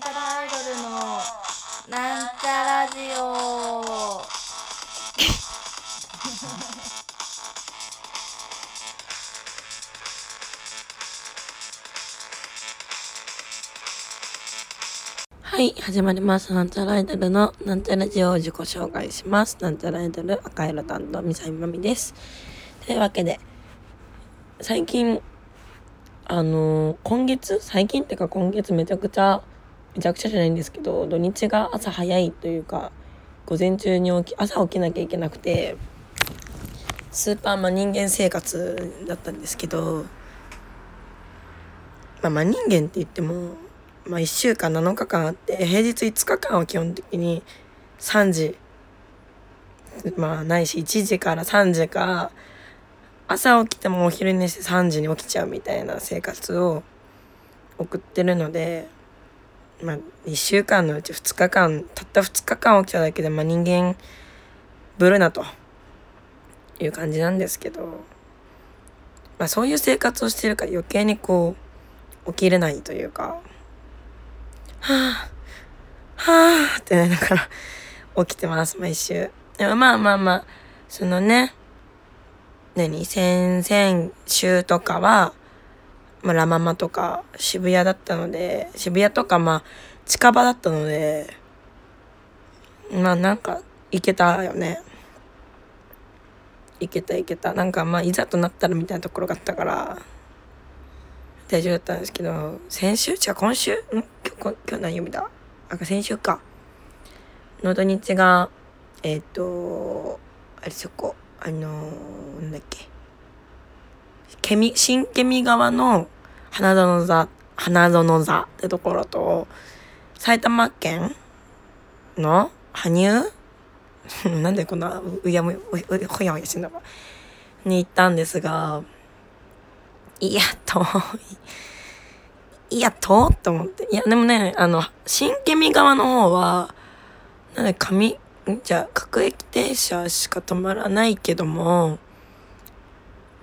なんちゃらアイドルのなんちゃラジオはい、始まります。なんちゃらアイドルのなんちゃらジオを自己紹介します。なんちゃらアイドル赤色担当みさみまみです。というわけで、最近、あのー今月？最近っていうか今月めちゃくちゃ、めちゃくちゃじゃないんですけど、土日が朝早いというか、午前中に起き、朝起きなきゃいけなくて、スーパーマ人間生活だったんですけど、まあ、真人間って言っても、まあ、1週間7日間あって平日5日間は基本的に3時まあないし1時から3時か朝起きてもお昼寝して3時に起きちゃうみたいな生活を送ってるのでまあ1週間のうち2日間たった2日間起きただけで、まあ、人間ぶるなという感じなんですけど、まあ、そういう生活をしてるから余計にこう起きれないというか。はあ、はあってなりながら起きてます、毎週。でもまあまあまあ、そのね、何、先々週とかは、まあ、ラママとか渋谷だったので、渋谷とかまあ近場だったので、まあなんか行けたよね。行けた行けた。なんかまあいざとなったらみたいなところがあったから、大丈夫だったんですけど、先週？じゃ今週？ん？今日、今日何曜日だ？あ、先週か。の土日が、えっ、と、あれそこ、あのー、なんだっけ？ケミ、新ケミ川の花園座、花園座ってところと、埼玉県の羽生？なんでこんなうやむ、ううほやほやしてんだか。に行ったんですが、いや、遠い。いや、遠っと思って。いや、でもね、あの、新ケミ側の方は、なんで、上、んじゃあ、各駅停車しか止まらないけども、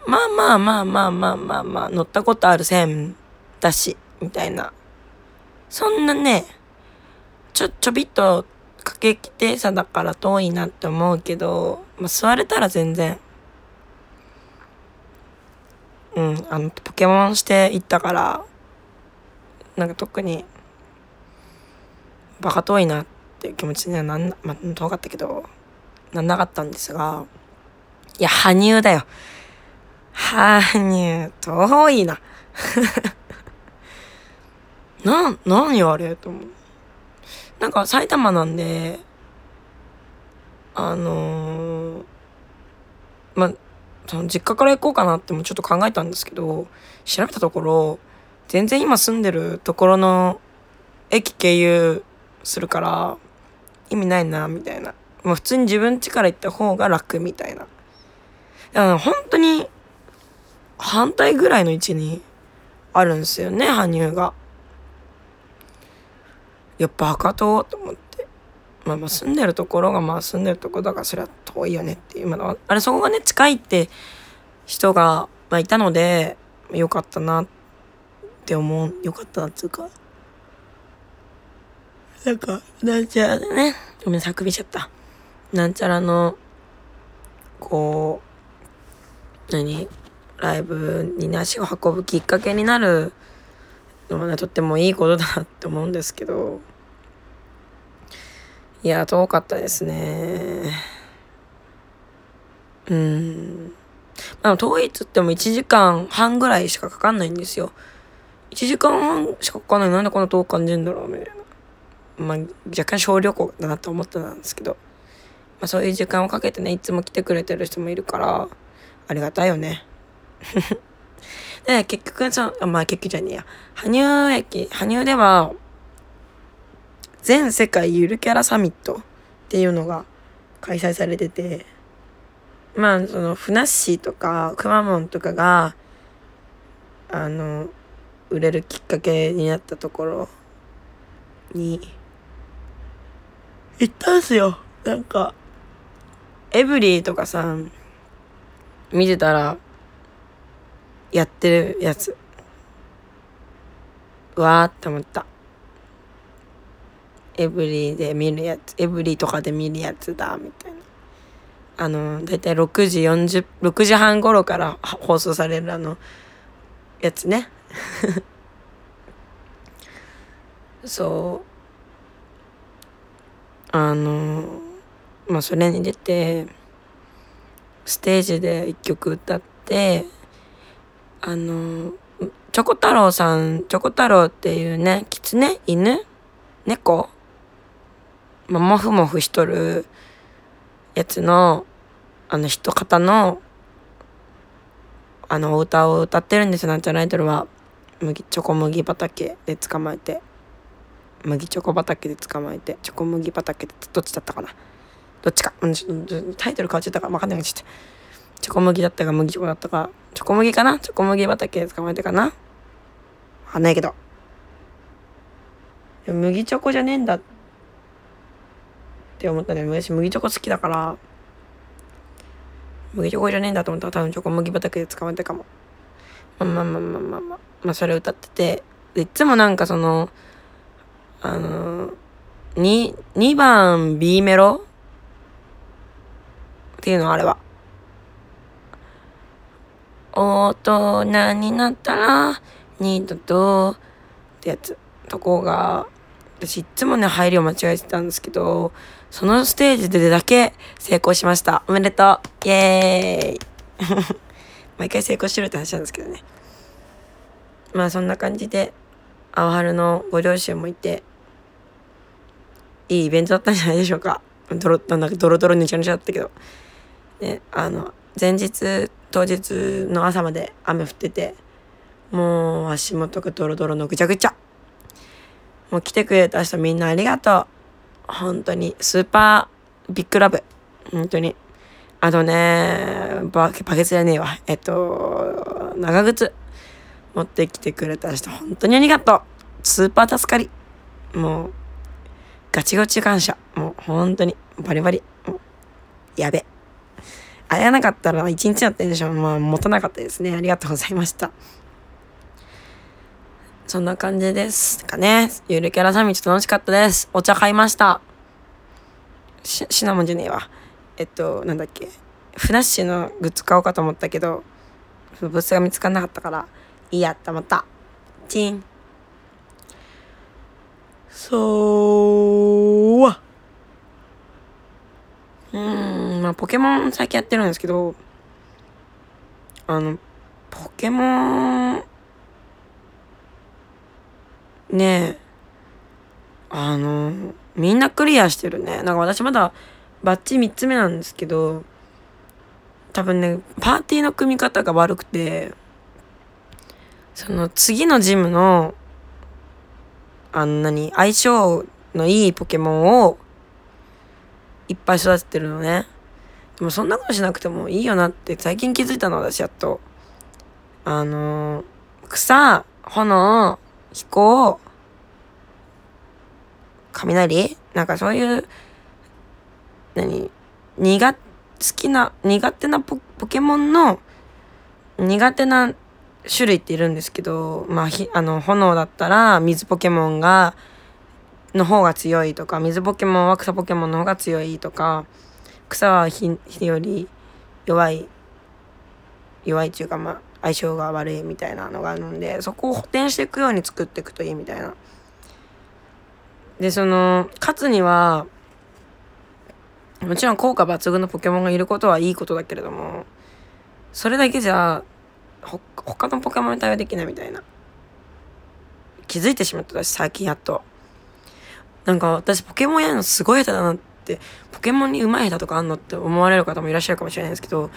まあまあまあまあまあまあまあ、乗ったことある線だし、みたいな。そんなね、ちょ、ちょびっと、各駅停車だから遠いなって思うけど、まあ、座れたら全然、うん、あの、ポケモンして行ったから、なんか特に、バカ遠いなっていう気持ちにはなんな、まあ、遠かったけど、なんなかったんですが、いや、羽生だよ。羽生、遠いな。な、何あれと思う。なんか埼玉なんで、あのー、まあ、その実家から行こうかなってもちょっと考えたんですけど、調べたところ、全然今住んでるところの駅経由するから意味ないな、みたいな。もう普通に自分家から行った方が楽みたいな。だから本当に反対ぐらいの位置にあるんですよね、羽生が。いや、バカ遠と思って。まあまあ住んでるところがまあ住んでるところだからそれは遠いよねっていう。まあ、あれそこがね近いって人が、まあ、いたのでよかったなって思う。よかったなっていうか。なんか、なんちゃらでね。ごめんなさ、くびちゃった。なんちゃらの、こう、何？ライブに足を運ぶきっかけになるのはね、とってもいいことだなって思うんですけど、いや、遠かったですね。うん。ま、遠いっつっても1時間半ぐらいしかかかんないんですよ。1時間半しかかかんないなんでこんな遠く感じるんだろうみたいな。まあ、若干小旅行だなと思ってたんですけど、まあそういう時間をかけてね、いつも来てくれてる人もいるから、ありがたいよね。で、結局さ、あまあ結局じゃねえや。羽生駅、羽生では、全世界ゆるキャラサミットっていうのが開催されてて、まあその、ふなっしーとか、くまモンとかが、あの、売れるきっかけになったところに、行ったんすよ。なんか、エブリーとかさ、見てたら、やってるやつ。わーって思った。エブリィで見るやつエブリィとかで見るやつだみたいなあの大体6時40 6時半頃から放送されるあのやつね そうあのまあそれに出てステージで一曲歌ってあのチョコ太郎さんチョコ太郎っていうねキツネ犬猫まあ、モフモフしとるやつのあの一方のあのお歌を歌ってるんですよ。なんちゃらアイドルは。麦チョコ麦畑で捕まえて。麦チョコ畑で捕まえて。チョコ麦畑でどっちだったかな。どっちか、うん、タイトル変わっちゃったから分かんないちょっとチョコ麦だったか麦チョコだったかチョコ麦かな？チョコ麦畑捕まえてかな？分かんないけど。麦チョコじゃねえんだ。って思ったね。私麦チョコ好きだから。麦チョコじゃねえんだと思った。ら多分チョコ麦畑で捕まえたかも。まあまあまあまあまあまあ、まあ、それ歌ってて。でいつもなんかそのあのー、2, 2番 B メロ？っていうのあれは。大人になったら二度とってやつとこが私いつもね入りを間違えてたんですけどそのステージでだけ成功しました。おめでとう。イエーイ。毎回成功してるって話なんですけどね。まあそんな感じで青春のご両親もいていいイベントだったんじゃないでしょうか。ドロなんだドロドロぬちゃぬちゃだったけど。ねあの前日当日の朝まで雨降っててもう足元がドロドロのぐちゃぐちゃ。もう来てくれた人みんなありがとう。本当にスーパービッグラブ。本当に。あとねババケツじゃねえわ。えっと長靴。持ってきてくれた人本当にありがとう。スーパー助かり。もうガチガチ感謝。もう本当にバリバリ。やべ。会えなかったら一日やってんでしょ。うまあ持たなかったですね。ありがとうございました。そんな感じですかね。ゆるキャラサミット楽しかったです。お茶買いました。シナモンじゃねえわ。えっとなんだっけ。フラッシュのグッズ買おうかと思ったけどブースが見つからなかったからいいやって思った。チン。そうわ。うーんまあポケモン最近やってるんですけどあのポケモンねえあのみんなクリアしてるね。なんか私まだバッチ3つ目なんですけど多分ねパーティーの組み方が悪くてその次のジムのあんなに相性のいいポケモンをいっぱい育ててるのね。でもそんなことしなくてもいいよなって最近気づいたの私やっと。あの草炎飛行雷？なんかそういう何？苦好きな苦手なポケモンの苦手な種類っているんですけどまあひあの炎だったら水ポケモンがの方が強いとか水ポケモンは草ポケモンの方が強いとか草は火より弱い弱いっていうかまあ相性が悪いみたいなのがあるんでそこを補填していくように作っていくといいみたいな。でその勝つにはもちろん効果抜群のポケモンがいることはいいことだけれどもそれだけじゃほ他のポケモンに対応できないみたいな気づいてしまった私最近やっとなんか私ポケモンやるのすごい下手だなってポケモンに上手い下手とかあんのって思われる方もいらっしゃるかもしれないですけど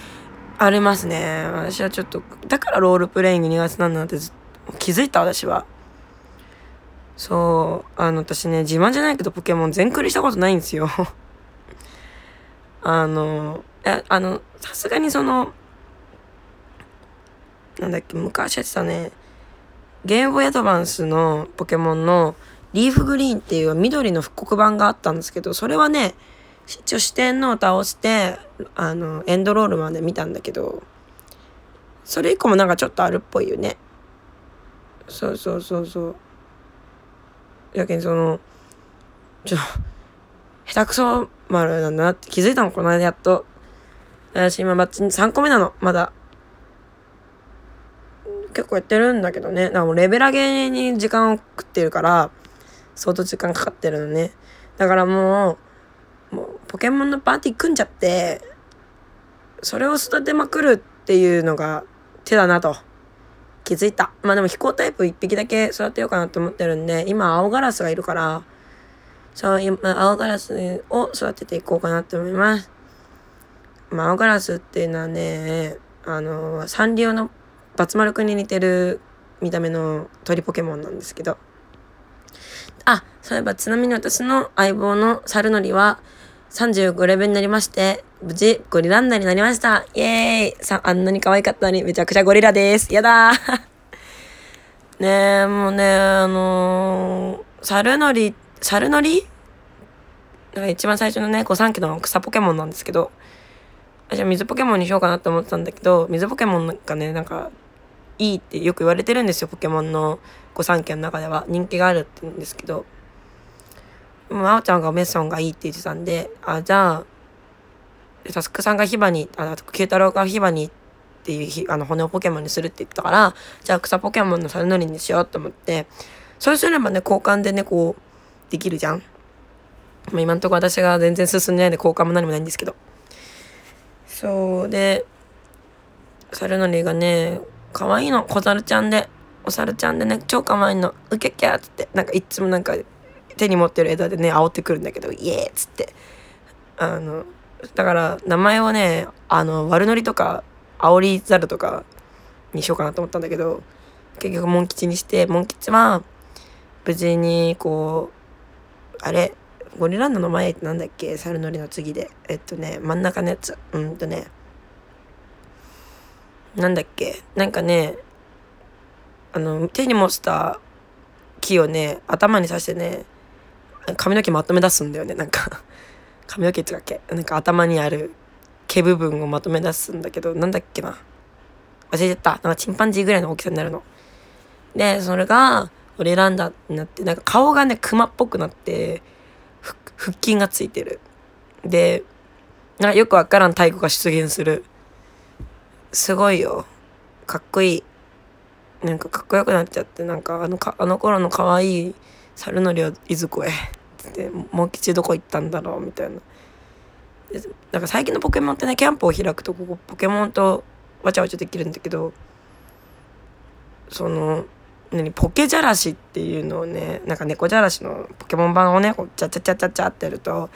ありますね。私はちょっと、だからロールプレイング苦手なんだなって気づいた私は。そう、あの、私ね、自慢じゃないけどポケモン全クリしたことないんですよ。あの、や、あの、さすがにその、なんだっけ、昔やってたね、ゲームボーイアドバンスのポケモンのリーフグリーンっていう緑の復刻版があったんですけど、それはね、一応四天王倒してあのエンドロールまで見たんだけどそれ以降もなんかちょっとあるっぽいよねそうそうそうそうやけんそのちょっと、下手くそ丸なんだなって気づいたの、この間やっと。私今バッチ3個目なの、まだ。結構やってるんだけどね。だかもうレベル上げに時間を食ってるから、相当時間かかってるのね。だからもう、もうポケモンのパーティー組んじゃって、それを育てまくるっていうのが手だなと気づいた。まあでも飛行タイプ1匹だけ育てようかなと思ってるんで、今青ガラスがいるから、そう、今青ガラスを育てていこうかなと思います。まあ青ガラスっていうのはね、あの、サンリオのバツ丸くんに似てる見た目の鳥ポケモンなんですけど。あ、そういえばちなみに私の相棒のサルノリは35レベルになりまして、無事ゴリランナーになりました。イエーイさ、あんなに可愛かったのにめちゃくちゃゴリラです。やだー ねえ、もうね、あのー、サルノリ、サルノリなんか一番最初のね、御三家の草ポケモンなんですけど、私は水ポケモンにしようかなって思ってたんだけど、水ポケモンがね、なんか、いいってよく言われてるんですよ、ポケモンの御三家の中では。人気があるって言うんですけど。もう、あおちゃんがメッソンがいいって言ってたんで、あ、じゃあ、タスクさんがヒバに、あ、九太郎がヒバにっていうあの骨をポケモンにするって言ったから、じゃあ草ポケモンのサルノリにしようと思って、そうすればね、交換でね、こう、できるじゃん。まあ、今んとこ私が全然進んでないんで交換も何もないんですけど。そうでサルノリがね可愛いの小猿ちゃんでお猿ちゃんでね超可愛いのウケキャーっつってなんかいつもなんか手に持ってる枝でね煽ってくるんだけどイエーっつってあのだから名前をねあの悪ノリとか煽り猿とかにしようかなと思ったんだけど結局モン吉にしてモン吉は無事にこうあれゴリランドの前ってなんだっけ猿のりの次で。えっとね、真ん中のやつ。うんとね。なんだっけ？なんかね、あの、手に持った木をね、頭に刺してね、髪の毛まとめ出すんだよね。なんか 髪の毛っていうかけ、なんか頭にある毛部分をまとめ出すんだけど、なんだっけな？忘れちゃった。なんかチンパンジーぐらいの大きさになるの。で、それが、ゴリランダになって、なんか顔がね、クマっぽくなって、腹筋がついてる。で、なよくわからん太鼓が出現する。すごいよ。かっこいい。なんかかっこよくなっちゃって、なんかあのか、あの頃の可愛い猿のりはいずこへ。って、もう吉どこ行ったんだろうみたいな。なんか最近のポケモンってね、キャンプを開くと、ここポケモンとわちゃわちゃできるんだけど、その、何ポケじゃらしっていうのをねなんか猫じゃらしのポケモン版をねこうチャチャチャチャチャってやると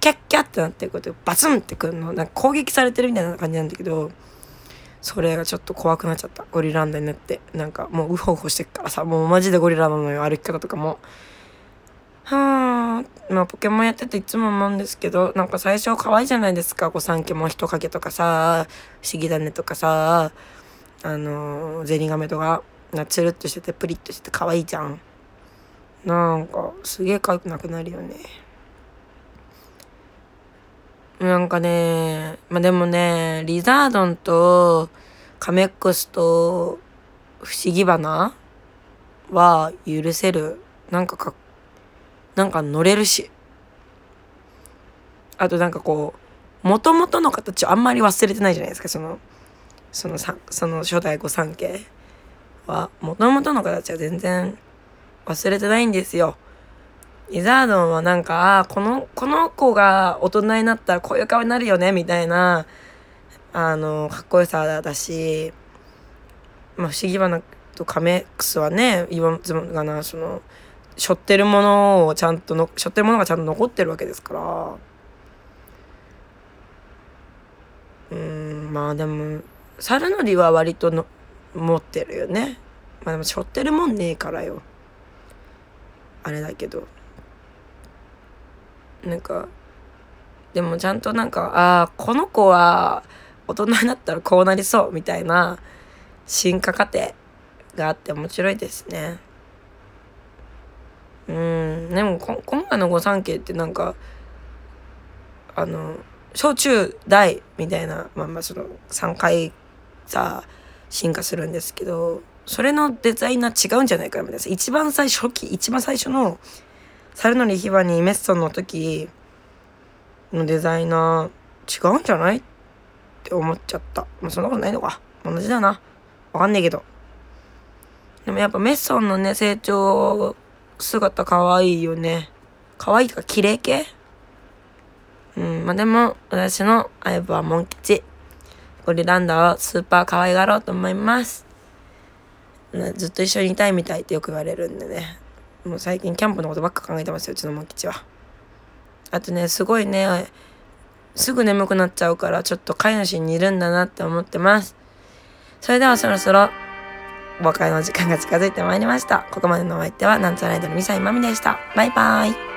キャッキャってなってこうやってバツンってくるのなんか攻撃されてるみたいな感じなんだけどそれがちょっと怖くなっちゃった。ゴリランダになって。なんかもうウホウホしてっからさ。もうマジでゴリラなのよ。歩き方とかも。はあまあポケモンやってていつも思うんですけどなんか最初可愛いじゃないですか。御三家も人影とかさ不思議だねとかさあのゼニガメとか。なつるっとしててプリッとしてて可愛いじゃん。なんかすげえ可愛くなくなるよね。なんかねまあでもねリザードンとカメックスと不思議花は許せる。なんかかなんか乗れるし。あとなんかこうもともとの形をあんまり忘れてないじゃないですか。そのそのさその初代御三家は、もともとの形は全然忘れてないんですよ。リザードンはなんか、この、この子が大人になったらこういう顔になるよね、みたいな、あの、かっこよさだし、まあ、不思議花とカメックスはね、言わずがな、その、背負ってるものをちゃんとの、背負ってるものがちゃんと残ってるわけですから。うん、まあでも、サルノリは割との持ってるよね。まあでも背負ってるもんねえからよ。あれだけど。なんかでもちゃんとなんかああこの子は大人になったらこうなりそうみたいな進化過程があって面白いですねうんでも今回の御三家ってなんかあの小中大みたいなまあまあその3回さ進化するんですけど、それのデザイナー違うんじゃないかなみたいな。一番最初期、一番最初のサルノリヒバニーメッソンの時のデザイナー違うんじゃない？って思っちゃった。まあ、そんなことないのか。同じだな。わかんねえけど。でもやっぱメッソンのね、成長姿可愛いよね。可愛いとか綺麗系？うん、まあ、でも私の相棒はモン吉。ゴリランダをスーパー可愛がろうと思います。ずっと一緒にいたいみたいってよく言われるんでね。もう最近キャンプのことばっか考えてますよ、うちのモン吉は。あとね、すごいね、すぐ眠くなっちゃうから、ちょっと飼い主にいるんだなって思ってます。それではそろそろ、お別れの時間が近づいてまいりました。ここまでのお相手は、なんちゃらアイドルミサイマミでした。バイバーイ。